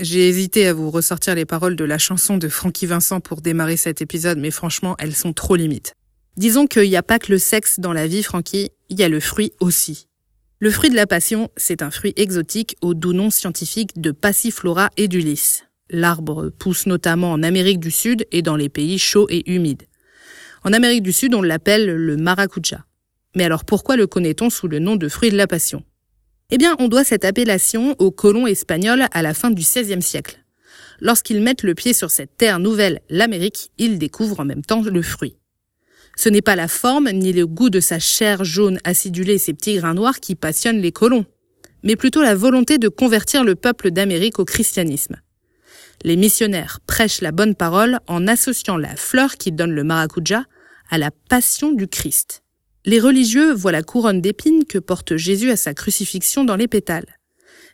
J'ai hésité à vous ressortir les paroles de la chanson de Francky Vincent pour démarrer cet épisode, mais franchement, elles sont trop limites. Disons qu'il n'y a pas que le sexe dans la vie, Francky, il y a le fruit aussi. Le fruit de la passion, c'est un fruit exotique au doux nom scientifique de Passiflora edulis. L'arbre pousse notamment en Amérique du Sud et dans les pays chauds et humides. En Amérique du Sud, on l'appelle le maracuja. Mais alors pourquoi le connaît-on sous le nom de fruit de la passion? Eh bien, on doit cette appellation aux colons espagnols à la fin du XVIe siècle. Lorsqu'ils mettent le pied sur cette terre nouvelle, l'Amérique, ils découvrent en même temps le fruit. Ce n'est pas la forme ni le goût de sa chair jaune acidulée et ses petits grains noirs qui passionnent les colons, mais plutôt la volonté de convertir le peuple d'Amérique au christianisme. Les missionnaires prêchent la bonne parole en associant la fleur qui donne le maracuja à la passion du Christ. Les religieux voient la couronne d'épines que porte Jésus à sa crucifixion dans les pétales,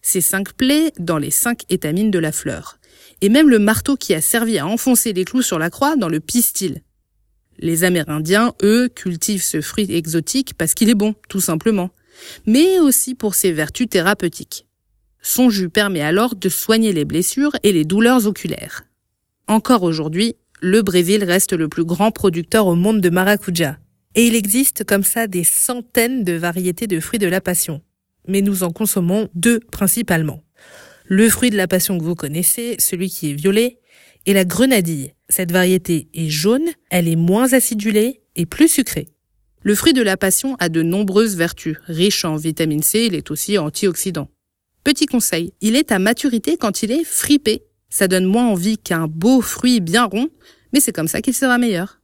ses cinq plaies dans les cinq étamines de la fleur, et même le marteau qui a servi à enfoncer les clous sur la croix dans le pistil. Les Amérindiens, eux, cultivent ce fruit exotique parce qu'il est bon, tout simplement, mais aussi pour ses vertus thérapeutiques. Son jus permet alors de soigner les blessures et les douleurs oculaires. Encore aujourd'hui, le Brésil reste le plus grand producteur au monde de maracuja. Et il existe comme ça des centaines de variétés de fruits de la passion. Mais nous en consommons deux principalement. Le fruit de la passion que vous connaissez, celui qui est violet, et la grenadille. Cette variété est jaune, elle est moins acidulée et plus sucrée. Le fruit de la passion a de nombreuses vertus. Riche en vitamine C, il est aussi antioxydant. Petit conseil, il est à maturité quand il est fripé. Ça donne moins envie qu'un beau fruit bien rond, mais c'est comme ça qu'il sera meilleur.